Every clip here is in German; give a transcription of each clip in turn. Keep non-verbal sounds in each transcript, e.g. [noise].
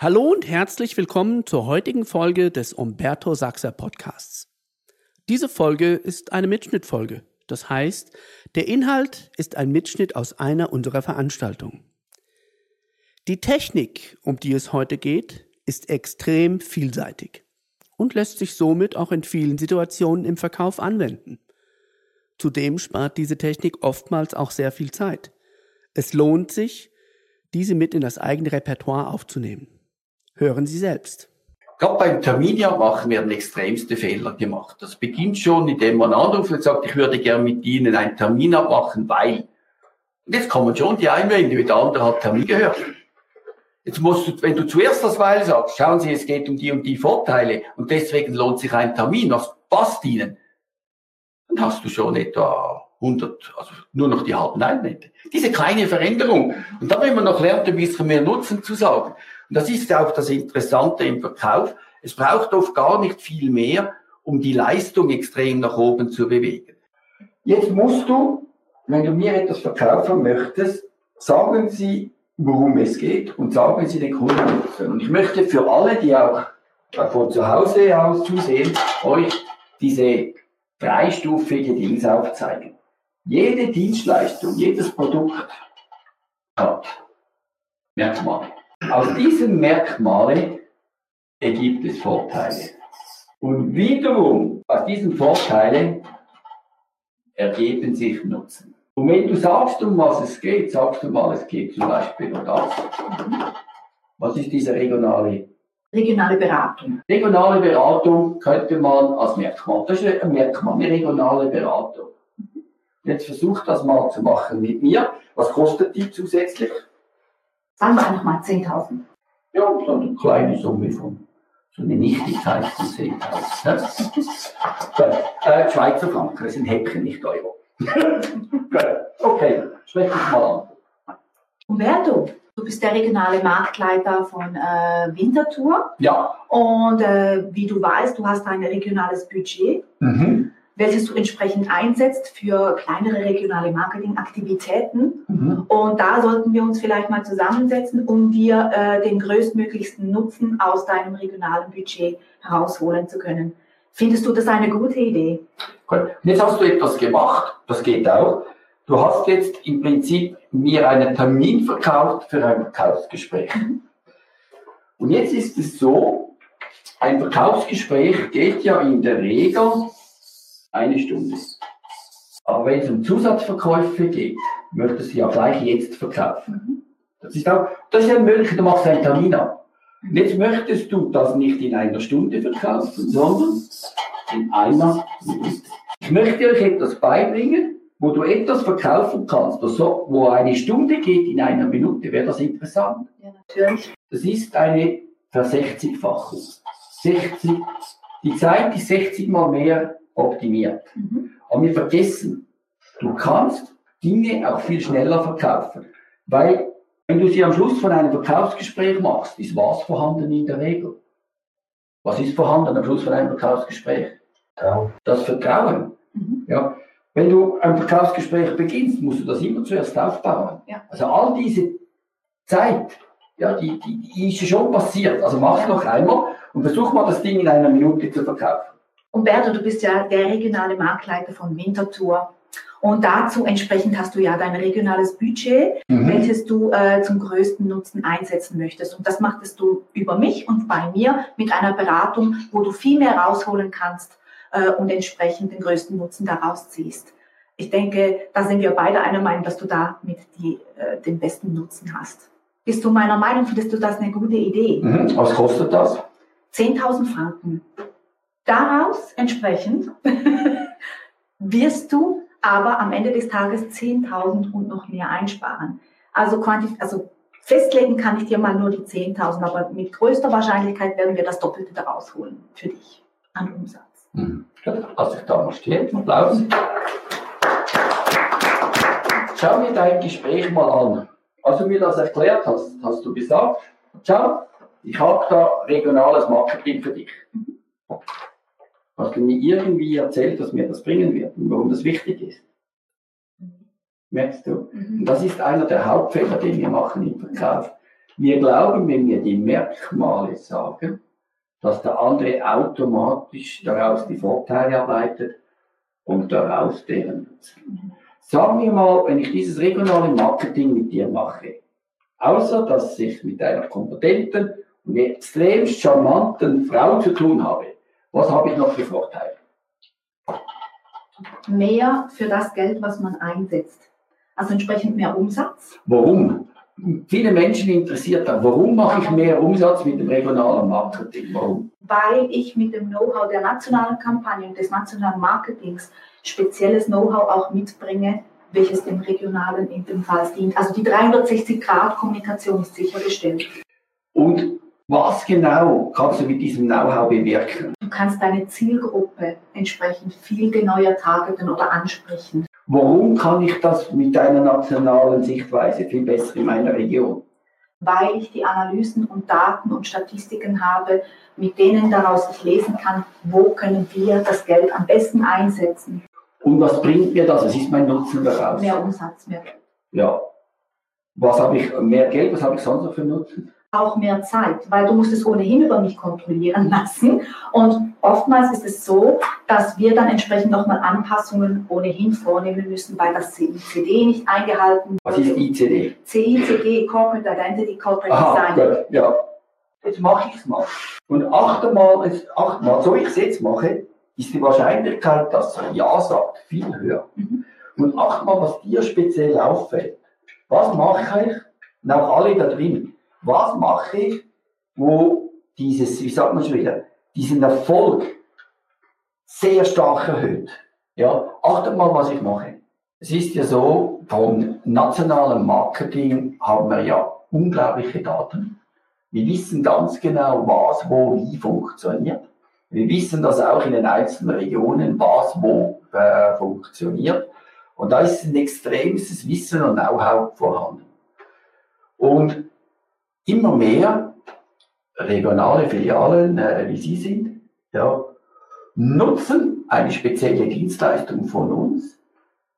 Hallo und herzlich willkommen zur heutigen Folge des Umberto Sachser Podcasts. Diese Folge ist eine Mitschnittfolge. Das heißt, der Inhalt ist ein Mitschnitt aus einer unserer Veranstaltungen. Die Technik, um die es heute geht, ist extrem vielseitig und lässt sich somit auch in vielen Situationen im Verkauf anwenden. Zudem spart diese Technik oftmals auch sehr viel Zeit. Es lohnt sich, diese mit in das eigene Repertoire aufzunehmen. Hören Sie selbst. Gerade beim Terminjahr machen wir den Fehler gemacht. Das beginnt schon, indem man anruft und sagt, ich würde gerne mit Ihnen einen Termin abmachen, weil. Und jetzt kommen schon die Einwände, andere hat Termin gehört. Jetzt musst du, wenn du zuerst das Weil sagst, schauen Sie, es geht um die und die Vorteile und deswegen lohnt sich ein Termin, was passt Ihnen, dann hast du schon etwa 100, also nur noch die halben Einwände. Diese kleine Veränderung. Und da, wenn man noch lernt, ein bisschen mehr Nutzen zu sagen. Und das ist auch das Interessante im Verkauf. Es braucht oft gar nicht viel mehr, um die Leistung extrem nach oben zu bewegen. Jetzt musst du, wenn du mir etwas verkaufen möchtest, sagen Sie, worum es geht und sagen Sie den Kunden Nutzen. Und ich möchte für alle, die auch von zu Hause aus zusehen, euch diese dreistufige Dings aufzeigen. Jede Dienstleistung, jedes Produkt hat Merkmale. Aus diesen Merkmalen ergibt es Vorteile. Und wiederum aus diesen Vorteilen ergeben sich Nutzen. Und wenn du sagst, um was es geht, sagst du mal, es geht zum Beispiel um das. Was ist diese regionale? Regionale Beratung. Regionale Beratung könnte man als Merkmal. Das ist ein Merkmal, eine regionale Beratung. Jetzt versucht das mal zu machen mit mir. Was kostet die zusätzlich? Sagen wir einfach mal 10.000. Ja, so eine kleine Summe von, so eine Nichtigkeit von 10.000. Ja? Gut. Äh, Schweizer Franken, das sind Häppchen, nicht Euro. [laughs] Gut. Okay, spreche ich mal an. Umberto, du bist der regionale Marktleiter von äh, Winterthur. Ja. Und äh, wie du weißt, du hast ein regionales Budget. Mhm. Welches du entsprechend einsetzt für kleinere regionale Marketingaktivitäten. Mhm. Und da sollten wir uns vielleicht mal zusammensetzen, um dir äh, den größtmöglichsten Nutzen aus deinem regionalen Budget herausholen zu können. Findest du das eine gute Idee? Gut. Und Jetzt hast du etwas gemacht, das geht auch. Du hast jetzt im Prinzip mir einen Termin verkauft für ein Verkaufsgespräch. Und jetzt ist es so, ein Verkaufsgespräch geht ja in der Regel eine Stunde. Aber wenn es um Zusatzverkäufe geht, möchtest du ja gleich jetzt verkaufen. Das ist auch, das ist ja möglich, du machst einen Termin ab. Und jetzt möchtest du das nicht in einer Stunde verkaufen, sondern in einer Minute. Ich möchte euch etwas beibringen, wo du etwas verkaufen kannst, das so, wo eine Stunde geht in einer Minute. Wäre das interessant? Ja, natürlich. Das ist eine Versechzigfachung. 60, die Zeit ist 60 mal mehr optimiert. Mhm. Aber wir vergessen, du kannst Dinge auch viel schneller verkaufen. Weil, wenn du sie am Schluss von einem Verkaufsgespräch machst, ist was vorhanden in der Regel? Was ist vorhanden am Schluss von einem Verkaufsgespräch? Das Vertrauen. Mhm. Ja. Wenn du ein Verkaufsgespräch beginnst, musst du das immer zuerst aufbauen. Ja. Also all diese Zeit, ja, die, die, die ist schon passiert. Also mach noch einmal und versuch mal das Ding in einer Minute zu verkaufen. Umberto, du bist ja der regionale Marktleiter von Winterthur. Und dazu entsprechend hast du ja dein regionales Budget, welches du äh, zum größten Nutzen einsetzen möchtest. Und das machtest du über mich und bei mir mit einer Beratung, wo du viel mehr rausholen kannst äh, und entsprechend den größten Nutzen daraus ziehst. Ich denke, da sind wir beide einer Meinung, dass du da mit die, äh, den besten Nutzen hast. Bist du meiner Meinung, findest du das eine gute Idee? Mhm. Was kostet das? 10.000 Franken. Daraus entsprechend [laughs] wirst du aber am Ende des Tages 10.000 und noch mehr einsparen. Also, also festlegen kann ich dir mal nur die 10.000, aber mit größter Wahrscheinlichkeit werden wir das Doppelte daraus holen für dich an Umsatz. Mhm. Lass ich da mal stehen. Applaus. Schau mir dein Gespräch mal an. Als du mir das erklärt hast, hast du gesagt, schau, ich habe da regionales Marketing für dich. Hast du mir irgendwie erzählt, dass mir das bringen wird und warum das wichtig ist? Merkst du? Und Mhm. das ist einer der Hauptfehler, den wir machen im Verkauf. Wir glauben, wenn wir die Merkmale sagen, dass der andere automatisch daraus die Vorteile arbeitet und daraus deren Nutzen. Sagen wir mal, wenn ich dieses regionale Marketing mit dir mache, außer dass ich mit einer kompetenten und extrem charmanten Frau zu tun habe, was habe ich noch für Vorteile? Mehr für das Geld, was man einsetzt. Also entsprechend mehr Umsatz. Warum? Viele Menschen interessiert da, warum mache ich mehr Umsatz mit dem regionalen Marketing? Warum? Weil ich mit dem Know-how der nationalen Kampagne und des nationalen Marketings spezielles Know-how auch mitbringe, welches dem regionalen in dem Fall dient. Also die 360-Grad-Kommunikation ist sichergestellt. Und was genau kannst du mit diesem Know-how bewirken? Du kannst deine Zielgruppe entsprechend viel genauer targeten oder ansprechen. Warum kann ich das mit deiner nationalen Sichtweise viel besser in meiner Region? Weil ich die Analysen und Daten und Statistiken habe, mit denen daraus ich lesen kann, wo können wir das Geld am besten einsetzen. Und was bringt mir das? Was ist mein Nutzen daraus? Mehr Umsatz, mehr Geld. Ja. Was habe ich, mehr Geld, was habe ich sonst noch für Nutzen? Auch mehr Zeit, weil du musst es ohnehin über mich kontrollieren [laughs] lassen. Und oftmals ist es so, dass wir dann entsprechend nochmal Anpassungen ohnehin vornehmen müssen, weil das CICD nicht eingehalten wurde. Was ist ICD? CICD, Corporate Identity, Corporate Aha, Design. Gut, ja. Jetzt mache ich es mal. Und achtmal, achtmal, so ich es jetzt mache, ist die Wahrscheinlichkeit, dass er Ja sagt, viel höher. Mhm. Und achtmal, was dir speziell auffällt. Was mache ich? Und auch alle da drin was mache ich, wo dieses, wie sagt man schon wieder, diesen Erfolg sehr stark erhöht. Ja, achtet mal, was ich mache. Es ist ja so, vom nationalen Marketing haben wir ja unglaubliche Daten. Wir wissen ganz genau, was wo wie funktioniert. Wir wissen das auch in den einzelnen Regionen, was wo äh, funktioniert. Und da ist ein extremes Wissen und Know-how vorhanden. Und immer mehr regionale Filialen, äh, wie Sie sind, ja, nutzen eine spezielle Dienstleistung von uns,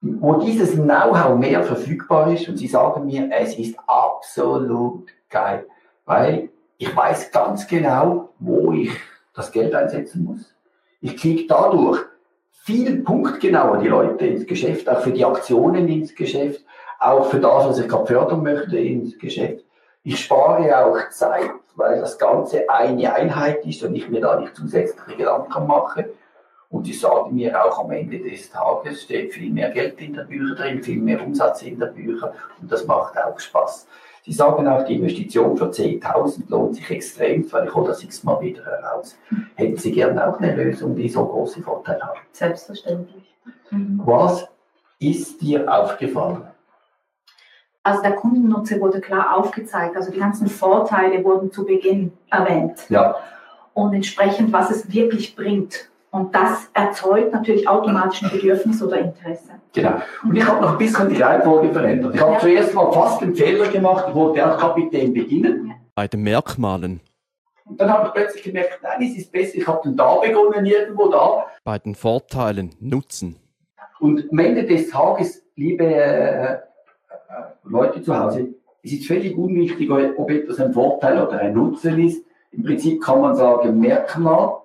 wo dieses Know-how mehr verfügbar ist und Sie sagen mir, es ist absolut geil, weil ich weiß ganz genau, wo ich das Geld einsetzen muss. Ich kriege dadurch viel punktgenauer die Leute ins Geschäft, auch für die Aktionen ins Geschäft, auch für das, was ich gerade fördern möchte ins Geschäft. Ich spare auch Zeit, weil das Ganze eine Einheit ist und ich mir da nicht zusätzliche Gedanken mache. Und sie sagen mir auch am Ende des Tages steht viel mehr Geld in der Bücher drin, viel mehr Umsatz in der Bücher und das macht auch Spaß. Sie sagen auch, die Investition für 10.000 lohnt sich extrem, weil ich hole das x-mal wieder heraus. Hätten Sie gerne auch eine Lösung, die so große Vorteile hat? Selbstverständlich. Mhm. Was ist dir aufgefallen? Also der Kundennutzer wurde klar aufgezeigt, also die ganzen Vorteile wurden zu Beginn erwähnt. Ja. Und entsprechend, was es wirklich bringt. Und das erzeugt natürlich automatisch ein Bedürfnis oder Interesse. Genau. Und ich habe noch ein bisschen die Reihenfolge verändert. Ich habe ja. zuerst mal fast den Fehler gemacht, ich wollte als Kapitän beginnen. Ja. Bei den Merkmalen. Und dann habe ich plötzlich gemerkt, nein, es ist besser, ich habe dann da begonnen, irgendwo da. Bei den Vorteilen, Nutzen. Und am Ende des Tages, liebe äh, Leute zu Hause, es ist völlig unwichtig, ob etwas ein Vorteil oder ein Nutzen ist. Im Prinzip kann man sagen, Merkmal,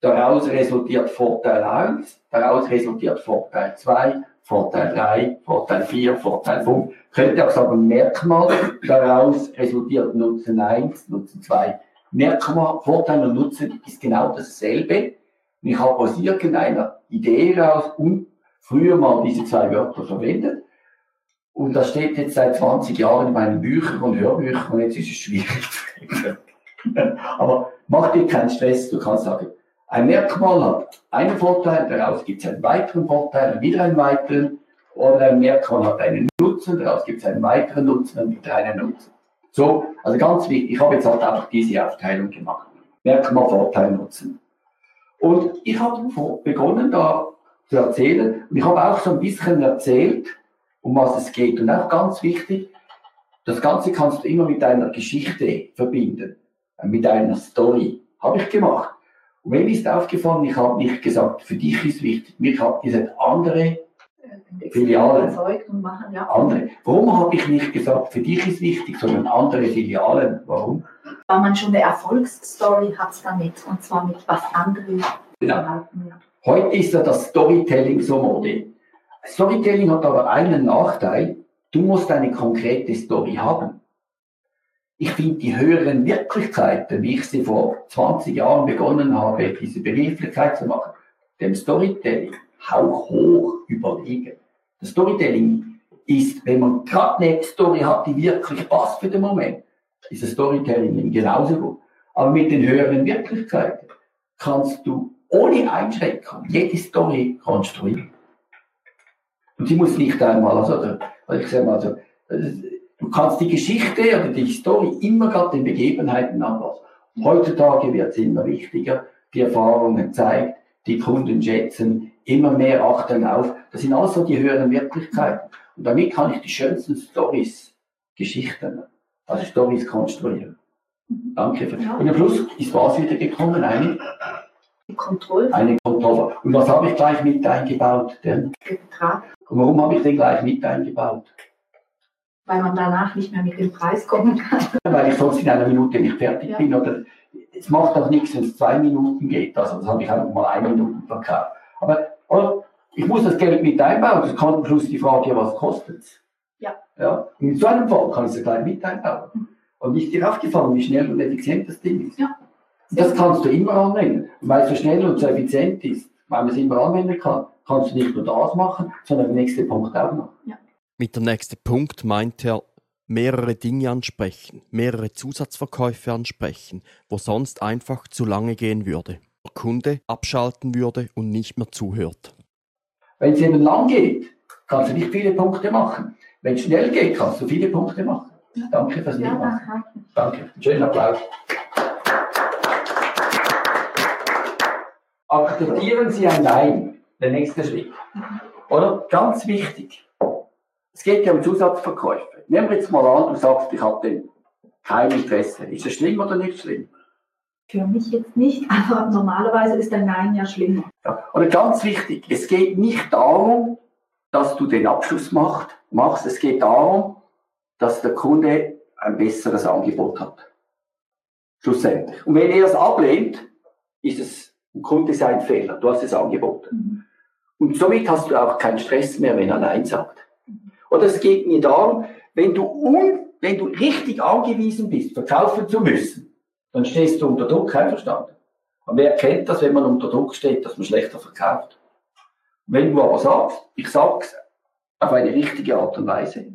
daraus resultiert Vorteil 1, daraus resultiert Vorteil 2, Vorteil 3, Vorteil 4, Vorteil 5. Könnte auch sagen, Merkmal, daraus resultiert Nutzen 1, Nutzen 2. Merkmal, Vorteil und Nutzen ist genau dasselbe. Und ich habe aus irgendeiner Idee heraus und früher mal diese zwei Wörter verwendet und das steht jetzt seit 20 Jahren in meinen Büchern und Hörbüchern und jetzt ist es schwierig. [laughs] Aber mach dir keinen Stress, du kannst sagen, ein Merkmal hat einen Vorteil, daraus gibt es einen weiteren Vorteil wieder einen weiteren. Oder ein Merkmal hat einen Nutzen, daraus gibt es einen weiteren Nutzen und wieder einen Nutzen. So, also ganz wichtig, ich habe jetzt halt einfach diese Aufteilung gemacht. Merkmal, Vorteil, Nutzen. Und ich habe begonnen da zu erzählen und ich habe auch so ein bisschen erzählt, um was es geht. Und auch ganz wichtig, das Ganze kannst du immer mit einer Geschichte verbinden, äh, mit einer Story. Habe ich gemacht. Und mir ist aufgefallen, ich habe nicht gesagt, für dich ist wichtig. Mir hat gesagt, andere Filialen. überzeugt und machen, ja. Andere. Warum habe ich nicht gesagt, für dich ist wichtig, sondern andere Filialen? Warum? Weil man schon eine Erfolgsstory hat damit und zwar mit was anderem Genau. Heute ist ja das Storytelling so Mode. Storytelling hat aber einen Nachteil. Du musst eine konkrete Story haben. Ich finde die höheren Wirklichkeiten, wie ich sie vor 20 Jahren begonnen habe, diese Begrifflichkeit zu machen, dem Storytelling hauch hoch überlegen. Das Storytelling ist, wenn man gerade eine Story hat, die wirklich passt für den Moment, ist das Storytelling genauso gut. Aber mit den höheren Wirklichkeiten kannst du ohne Einschränkung jede Story konstruieren. Und sie muss nicht einmal, also, also ich sage mal, also, äh, du kannst die Geschichte oder die Story immer gerade den Begebenheiten anpassen. Heutzutage wird es immer wichtiger, die Erfahrungen zeigt, die Kunden schätzen, immer mehr achten auf. Das sind alles so die höheren Wirklichkeiten. Und damit kann ich die schönsten Stories, Geschichten, also Stories konstruieren. Danke. Für, Ja. Und am Schluss ist was wieder gekommen? Eine, Kontrolle, eine Kontrolle. Und was habe ich gleich mit eingebaut? Denn? der Betrag, Und warum habe ich den gleich mit eingebaut? weil man danach nicht mehr mit dem Preis kommen kann. Weil ich sonst in einer Minute nicht fertig Ja. bin. Oder es macht auch nichts, wenn es zwei Minuten geht. Also das habe ich einfach mal eine Minute verkauft. Aber oder, ich muss das Geld mit einbauen. Das kann am Schluss die Frage, ja, was kostet es? Ja. ja. Und in so einem Fall kann ich es gleich mit einbauen. Und ist dir aufgefallen, wie schnell und effizient das Ding ist? Ja. Das kannst du immer anwenden. Und weil es so schnell und so effizient ist, weil man es immer anwenden kann, kannst du nicht nur das machen, sondern den nächsten Punkt auch noch. Mit der nächste Punkt meint er, mehrere Dinge ansprechen, mehrere Zusatzverkäufe ansprechen, wo sonst einfach zu lange gehen würde. Der Kunde abschalten würde und nicht mehr zuhört. Wenn es eben lang geht, kannst du nicht viele Punkte machen. Wenn es schnell geht, kannst du viele Punkte machen. Danke fürs Ja, Mitmachen. danke. Danke. Schönen Applaus. Akzeptieren Sie ein Nein. Der nächste Schritt. Oder? Ganz wichtig. Es geht ja um Zusatzverkäufe. Nehmen wir jetzt mal an, du sagst, ich habe den kein Interesse. Ist das schlimm oder nicht schlimm? Für mich jetzt nicht, [laughs] aber normalerweise ist ein Nein ja schlimmer. Ja. Oder ganz wichtig, es geht nicht darum, dass du den Abschluss macht, machst. Es geht darum, dass der Kunde ein besseres Angebot hat. Schlussendlich. Und wenn er es ablehnt, ist es ein Kunde sein Fehler. Du hast es angeboten. Und somit hast du auch keinen Stress mehr, wenn er Nein sagt. Oder es geht mir darum, wenn du, un, wenn du richtig angewiesen bist, verkaufen zu müssen, dann stehst du unter Druck, einverstanden. Und wer kennt das, wenn man unter Druck steht, dass man schlechter verkauft? Wenn du aber sagst, ich sag's auf eine richtige Art und Weise.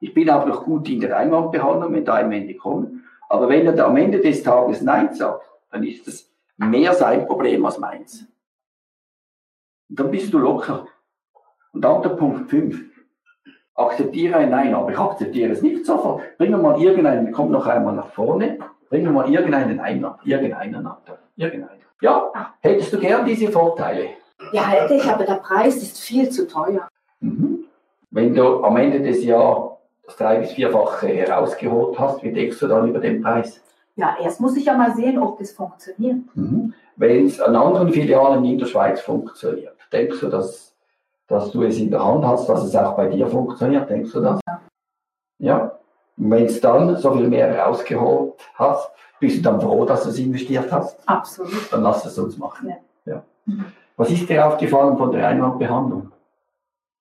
Ich bin auch noch gut in der Einwandbehandlung, wenn da Einwände kommen. Aber wenn er am Ende des Tages Nein sagt, dann ist es mehr sein Problem als meins. Und dann bist du locker. Und dann der Punkt 5. Akzeptiere ein Nein, aber ich akzeptiere es nicht sofort. Bring mir mal irgendeinen, komm noch einmal nach vorne, bring mir mal irgendeinen Einwand, irgendeinen ab. Irgendeinen. Ja, hättest du gern diese Vorteile? Ja, hätte ich, aber der Preis ist viel zu teuer. Mhm. Wenn du am Ende des Jahres das drei- bis vierfache herausgeholt hast, wie denkst du dann über den Preis? Ja, erst muss ich ja mal sehen, ob das funktioniert. Mhm. Wenn es an anderen Filialen in der Schweiz funktioniert, denkst du, dass, dass du es in der Hand hast, dass es auch bei dir funktioniert? Denkst du das? Ja. Und wenn es dann so viel mehr rausgeholt hast, bist du dann froh, dass du es investiert hast? Absolut. Dann lass es uns machen. Ja. Ja. Mhm. Was ist dir aufgefallen von der Einwandbehandlung?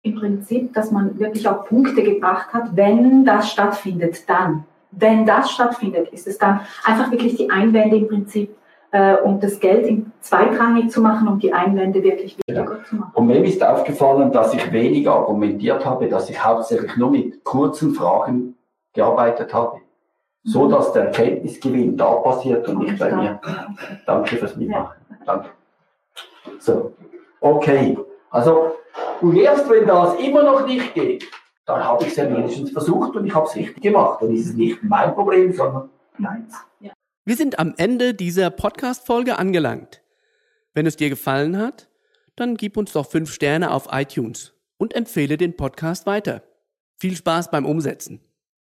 Im Prinzip, dass man wirklich auch Punkte gebracht hat, wenn das stattfindet, dann. Wenn das stattfindet, ist es dann einfach wirklich die Einwände im Prinzip äh, und das Geld in zweitrangig zu machen, um die Einwände wirklich wichtiger zu machen. Und mir ist aufgefallen, dass ich weniger argumentiert habe, dass ich hauptsächlich nur mit kurzen Fragen gearbeitet habe. So dass der Erkenntnisgewinn da passiert und nicht bei mir. Danke fürs Mitmachen. Danke. So, okay. Also, und erst wenn das immer noch nicht geht, dann habe ich es ja wenigstens versucht und ich habe es richtig gemacht. Dann ist es nicht mein Problem, sondern meins. Wir sind am Ende dieser Podcast-Folge angelangt. Wenn es dir gefallen hat, dann gib uns doch fünf Sterne auf iTunes und empfehle den Podcast weiter. Viel Spaß beim Umsetzen.